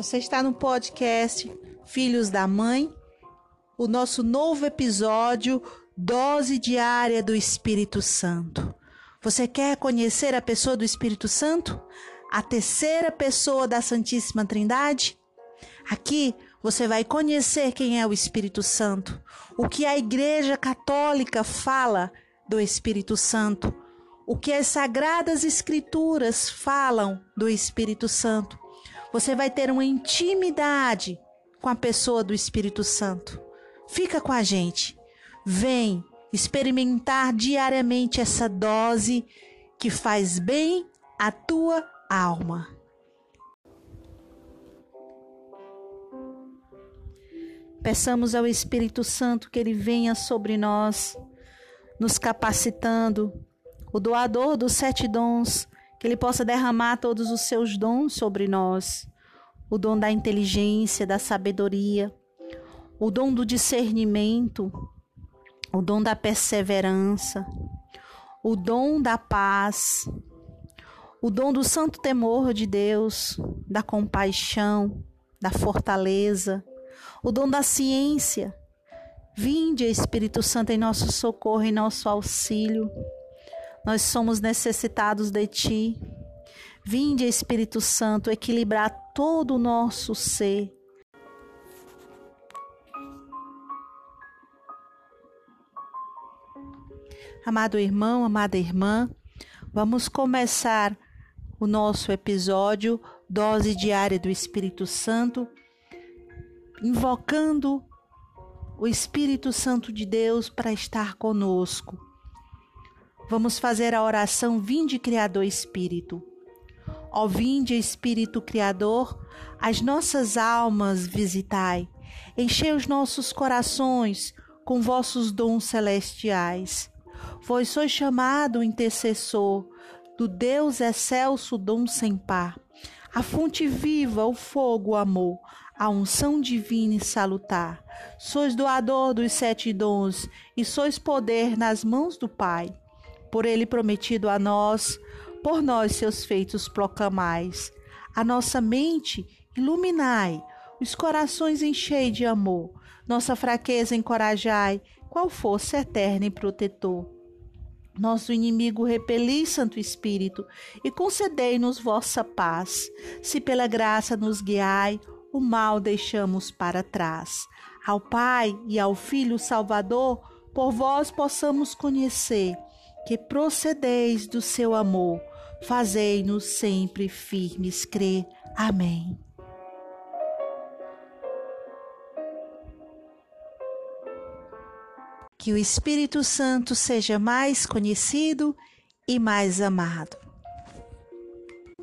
Você está no podcast Filhos da Mãe, o nosso novo episódio Dose Diária do Espírito Santo. Você quer conhecer a pessoa do Espírito Santo? A terceira pessoa da Santíssima Trindade? Aqui você vai conhecer quem é o Espírito Santo, o que a Igreja Católica fala do Espírito Santo, o que as Sagradas Escrituras falam do Espírito Santo. Você vai ter uma intimidade com a pessoa do Espírito Santo. Fica com a gente. Vem experimentar diariamente essa dose que faz bem à tua alma. Peçamos ao Espírito Santo que ele venha sobre nós, nos capacitando, o doador dos sete dons, que ele possa derramar todos os seus dons sobre nós, o dom da inteligência, da sabedoria, o dom do discernimento, o dom da perseverança, o dom da paz, o dom do santo temor de Deus, da compaixão, da fortaleza, o dom da ciência. Vinde, Espírito Santo, em nosso socorro, em nosso auxílio. Nós somos necessitados de Ti. Vinde, Espírito Santo, equilibrar todo o nosso ser. Amado irmão, amada irmã, vamos começar o nosso episódio Dose Diária do Espírito Santo invocando o Espírito Santo de Deus para estar conosco. Vamos fazer a oração Vinde Criador Espírito. Ó vinde Espírito Criador, as nossas almas visitai, enchei os nossos corações com vossos dons celestiais. Vós sois chamado intercessor do Deus excelso dom sem par, a fonte viva, o fogo, o amor, a unção divina e salutar. Sois doador dos sete dons e sois poder nas mãos do Pai. Por ele prometido a nós, por nós seus feitos proclamais. A nossa mente iluminai, os corações enchei de amor, nossa fraqueza encorajai, qual força eterna e protetor. Nosso inimigo repeli, Santo Espírito, e concedei-nos vossa paz. Se pela graça nos guiai, o mal deixamos para trás. Ao Pai e ao Filho Salvador, por vós possamos conhecer que procedeis do seu amor. Fazei-nos sempre firmes crer. Amém. Que o Espírito Santo seja mais conhecido e mais amado.